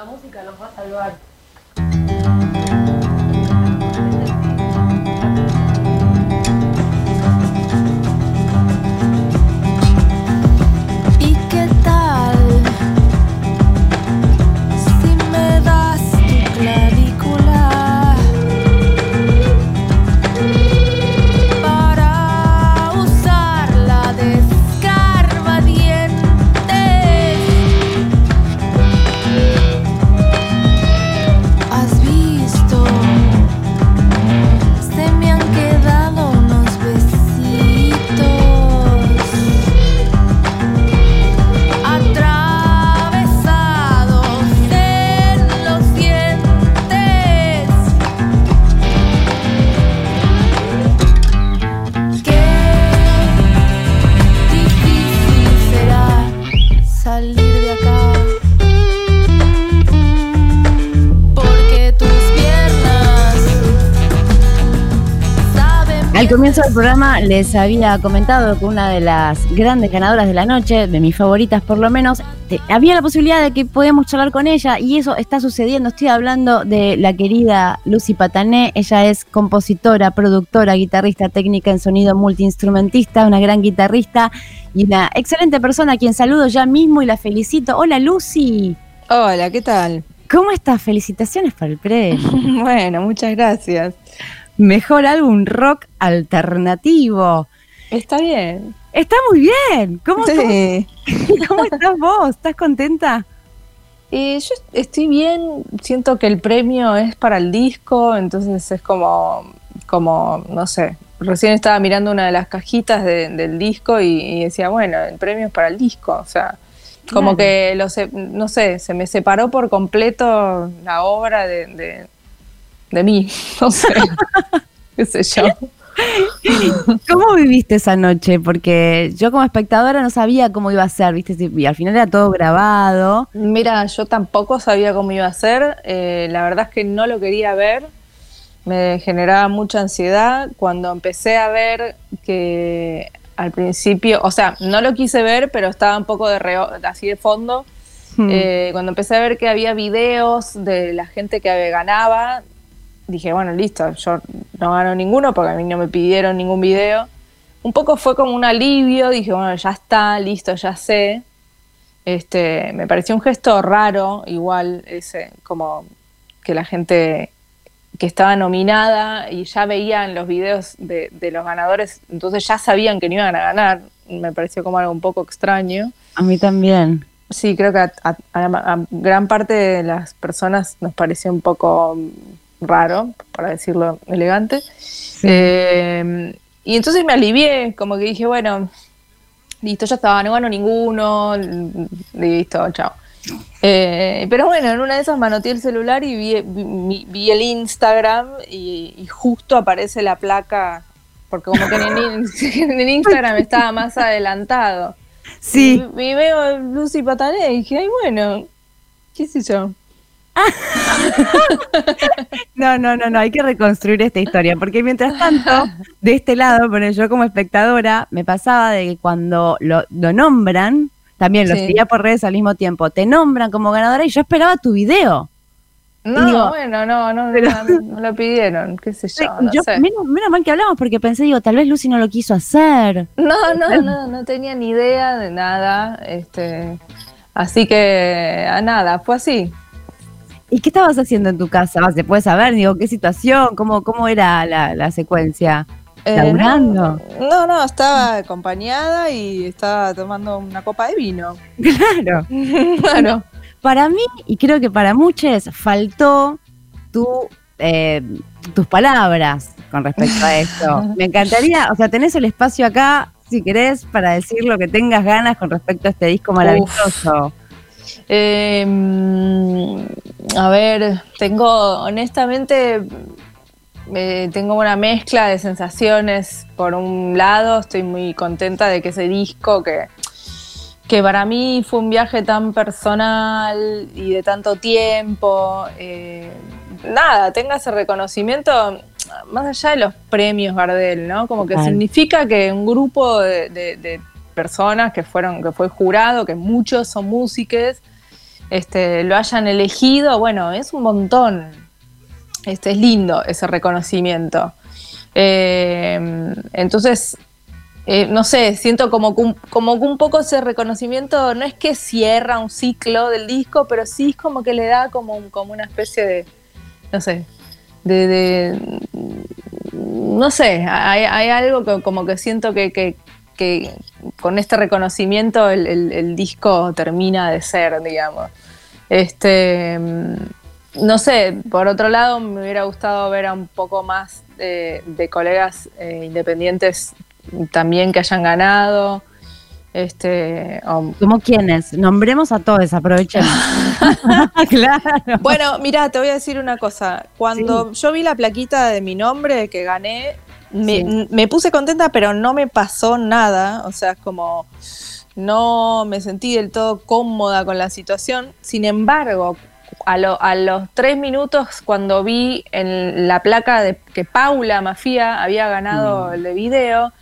La música nos va a salvar. Comienzo del programa les había comentado que una de las grandes ganadoras de la noche, de mis favoritas por lo menos, había la posibilidad de que podíamos charlar con ella y eso está sucediendo. Estoy hablando de la querida Lucy Patané. Ella es compositora, productora, guitarrista, técnica en sonido, multiinstrumentista, una gran guitarrista y una excelente persona a quien saludo ya mismo y la felicito. Hola Lucy, Hola, ¿qué tal? ¿cómo estás? Felicitaciones por el premio. Bueno, muchas gracias. Mejor álbum rock alternativo. Está bien. Está muy bien. ¿Cómo, Sí. cómo, cómo estás vos? ¿Estás contenta? Y yo estoy bien, siento que el premio es para el disco, entonces es como, como no sé, recién estaba mirando una de las cajitas de- del disco y, y decía, bueno, el premio es para el disco, o sea, como Claro. que, lo se- no sé, se me separó por completo la obra de, de, de mí, no sé, qué sé yo. ¿Cómo viviste esa noche? Porque yo como espectadora no sabía cómo iba a ser, ¿viste? Y al final era todo grabado. Mira, yo tampoco sabía cómo iba a ser. eh, la verdad es que no lo quería ver. Me generaba mucha ansiedad. Cuando empecé a ver que al principio, o sea, no lo quise ver, pero estaba un poco de reo- así de fondo. Hmm. Eh, cuando empecé a ver que había videos de la gente que ganaba, dije, bueno, listo, yo no gano ninguno porque a mí no me pidieron ningún video. Un poco fue como un alivio, dije, bueno, ya está, listo, ya sé. Este, me pareció un gesto raro, igual, ese, como que la gente que estaba nominada y ya veían los videos de, de los ganadores, entonces ya sabían que no iban a ganar. Me pareció como algo un poco extraño. A mí también. Sí, creo que a, a- gran parte de las personas nos pareció un poco raro, para decirlo elegante. Eh, y entonces me alivié, como que dije, bueno, listo, ya estaba, no gano ninguno, listo, chao. Eh, pero bueno, en una de esas manoteé el celular y vi, vi- vi el Instagram y, y justo aparece la placa, porque como que en, en Instagram estaba más adelantado. Sí. Y, y veo Lucy Patané y dije, ay, bueno, qué sé yo. No, no, no, no, hay que reconstruir esta historia, porque mientras tanto, de este lado, bueno, yo como espectadora, me pasaba de que cuando lo, lo nombran, también lo Sí. seguía por redes al mismo tiempo, te nombran como ganadora y yo esperaba tu video. No, digo, bueno, no, no, pero- no, no lo pidieron, qué sé yo, no Yo- sé. menos, menos mal que hablamos porque pensé, digo, tal vez Lucy no lo quiso hacer. No, no, no, no tenía ni idea de nada, este, así que a nada, fue así. ¿Y qué estabas haciendo en tu casa? ¿Se puede saber? Digo, ¿qué situación? ¿Cómo, cómo era la, la secuencia? Eh. No, no, estaba acompañada y estaba tomando una copa de vino. Claro. Claro. Para mí, y creo que para muchos, faltó tu, eh, tus palabras con respecto a esto. Me encantaría, o sea, tenés el espacio acá, si querés, para decir lo que tengas ganas con respecto a este disco maravilloso. Eh, mm, a ver, tengo, honestamente, eh, tengo una mezcla de sensaciones. Por un lado, estoy muy contenta de que ese disco que, que para mí fue un viaje tan personal y de tanto tiempo, eh, nada, tenga ese reconocimiento más allá de los premios Gardel, ¿no? Como que Total. significa que un grupo de, de- de personas que fueron, que fue jurado, que muchos son músicos, este, lo hayan elegido, bueno, es un montón. Este, es lindo ese reconocimiento. Eh, entonces, eh, no sé, siento como que, un, como un poco ese reconocimiento no es que cierra un ciclo del disco, pero sí es como que le da como, como una especie de, no sé, de, no sé, hay, algo que como que siento que- que con este reconocimiento el, el- el disco termina de ser, digamos. Este, mm, no sé, por otro lado me hubiera gustado ver a un poco más de, de colegas eh, independientes también que hayan ganado. Este, o- ¿Cómo quiénes? Nombremos a todos, aprovechemos. claro. Bueno, mira, te voy a decir una cosa. Cuando yo vi la plaquita de mi nombre que gané, me, Sí. me puse contenta, pero no me pasó nada. O sea, es como no me sentí del todo cómoda con la situación. Sin embargo, a, lo- a los tres minutos, cuando vi en la placa de que Paula Mafia había ganado Mm. el de video,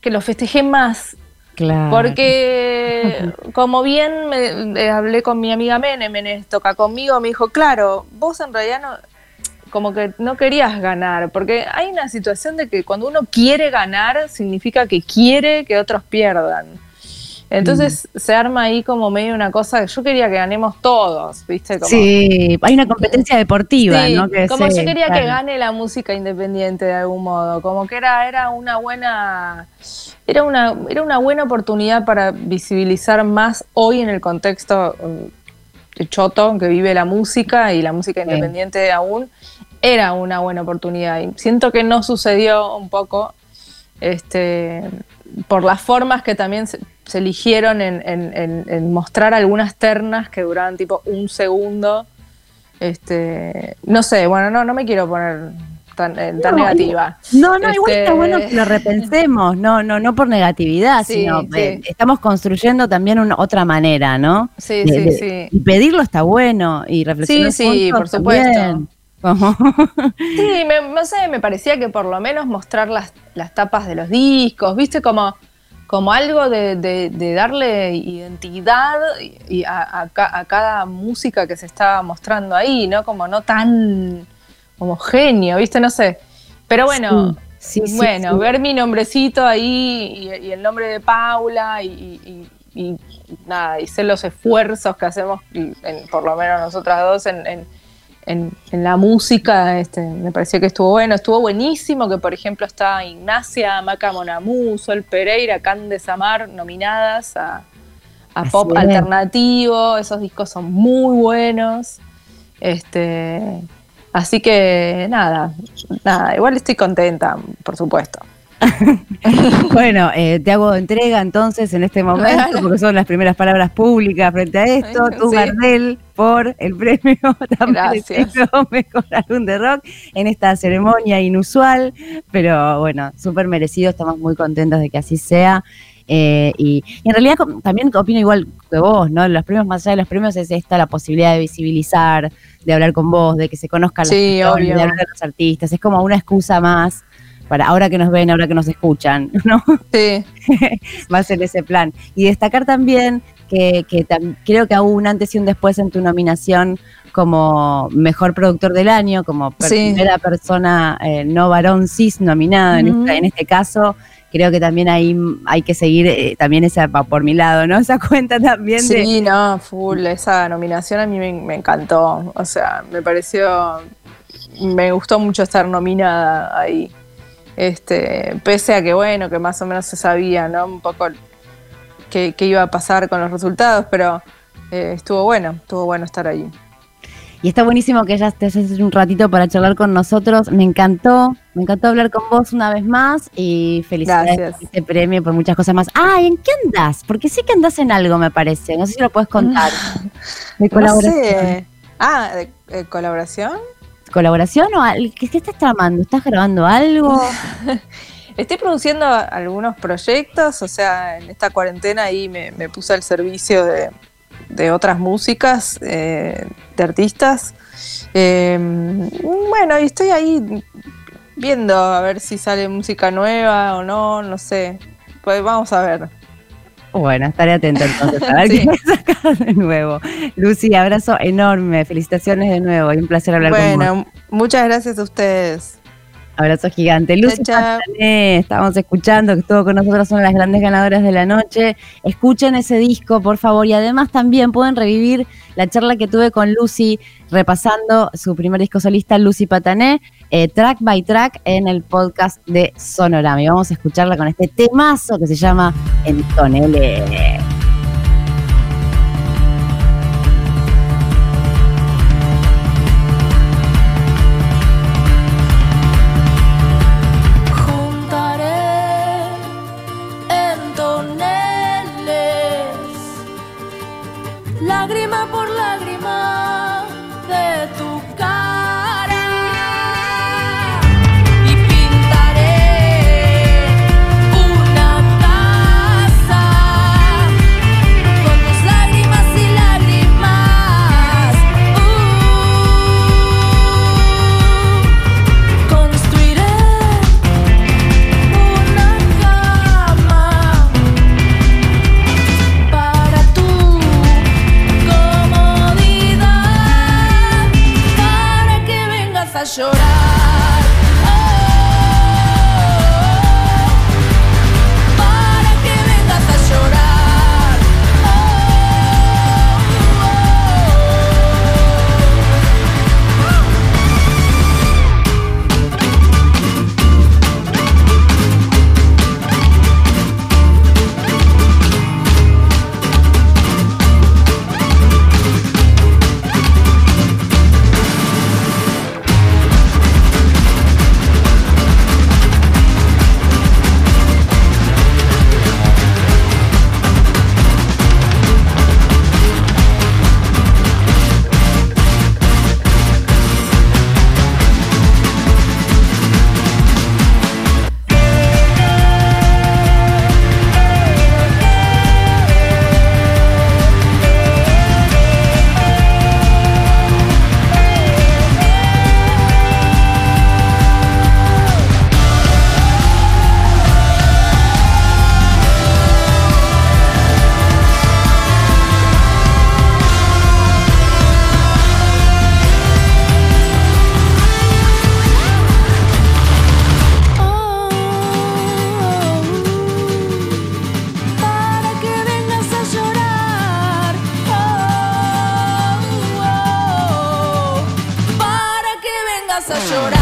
que lo festejé más. Claro. Porque, como bien me, eh, hablé con mi amiga Mene, Mene toca conmigo, me dijo, claro, vos en realidad no, como que no querías ganar, porque hay una situación de que cuando uno quiere ganar, significa que quiere que otros pierdan. Entonces se arma ahí como medio una cosa que yo quería que ganemos todos, ¿viste? Como, Sí, hay una competencia deportiva, Sí, ¿no? Que como yo quería claro. que gane la música independiente de algún modo, como que era, era una buena era una, era una buena oportunidad para visibilizar más hoy en el contexto mm, choto que vive la música y la música Sí. independiente aún, era una buena oportunidad. Y siento que no sucedió un poco este, por las formas que también se, se eligieron en, en- en- en mostrar algunas ternas que duraban tipo un segundo. Este, no sé, bueno, no, no me quiero poner tan, eh, tan No, negativa. No, no, igual Este- está bueno que lo repensemos, no, no, no por negatividad, Sí, sino sí. eh, estamos construyendo también una otra manera, ¿no? Sí, De- sí, de- sí. Y pedirlo está bueno y reflexionar Sí, sí, por supuesto. también. Sí, me, no sé, me parecía que por lo menos mostrar las, las tapas de los discos, viste, como, como algo de, de- de darle identidad y, a, a ca- a cada música que se estaba mostrando ahí, ¿no? Como no tan homogéneo, viste, no sé. Pero bueno, Sí, sí, bueno, sí. ver mi nombrecito ahí y, y el nombre de Paula y, y- y- y nada, y sé los esfuerzos que hacemos, en- por lo menos nosotras dos, en, en- la música, este, me pareció que estuvo bueno, estuvo buenísimo que por ejemplo está Ignacia, Maca Monamú, Sol Pereira, Cande Samar nominadas a, pop es. alternativo, esos discos son muy buenos. Este, así que nada, nada, igual estoy contenta, por supuesto. Bueno, eh, te hago entrega entonces en este momento, porque son las primeras palabras públicas frente a esto. Tu sí. Gardel por el premio Gracias. Mejor Álbum de Rock en esta ceremonia inusual, pero bueno, súper merecido, estamos muy contentos de que así sea. Eh, y, y en realidad también opino igual que vos, ¿no? Los premios, más allá de los premios, es esta la posibilidad de visibilizar, de hablar con vos, de que se conozcan las Sí, obvio. de hablar los artistas. Es como una excusa más para ahora que nos ven, ahora que nos escuchan, ¿no? Sí, va a ser ese plan. Y destacar también que, que tam- creo que hubo un antes y un después en tu nominación como mejor productor del año, como Sí. primera persona eh, no varón cis nominada en, esta- en este caso. Creo que también ahí hay que seguir eh, también esa por mi lado, ¿no? Esa cuenta también de sí, no, full, esa nominación a mí me, me encantó, o sea, me pareció, me gustó mucho estar nominada ahí. Este, pese a que bueno, que más o menos se sabía, ¿no? Un poco qué, qué iba a pasar con los resultados, pero eh, estuvo bueno, estuvo bueno estar ahí. Y está buenísimo que ya estés un ratito para charlar con nosotros. Me encantó, me encantó hablar con vos una vez más y felicidades Gracias. por este premio por muchas cosas más. Ah, ¿y en qué andás? Porque sé que andás en algo, me parece. No sé si lo puedes contar. De No colaboración. sé. Ah, ¿de, de colaboración? ¿Colaboración o qué, qué estás tramando? ¿Estás grabando algo? Estoy produciendo algunos proyectos, o sea, en esta cuarentena ahí me, me puse al servicio de, de otras músicas, eh, de artistas. Eh, bueno, y estoy ahí viendo a ver si sale música nueva o no, no sé. Pues vamos a ver. Bueno, estaré atenta entonces a ver Sí. qué me de nuevo. Lucy, abrazo enorme, felicitaciones de nuevo y un placer hablar con vos. Bueno, muchas gracias a ustedes. Abrazo gigante. Lucy. Patané, estábamos escuchando que estuvo con nosotros, son las grandes ganadoras de la noche. Escuchen ese disco, por favor, y además también pueden revivir la charla que tuve con Lucy repasando su primer disco solista, Lucy Patané, eh, track by track en el podcast de Sonorama. Y vamos a escucharla con este temazo que se llama Entonele. Vengas a llorar,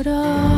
a llorar.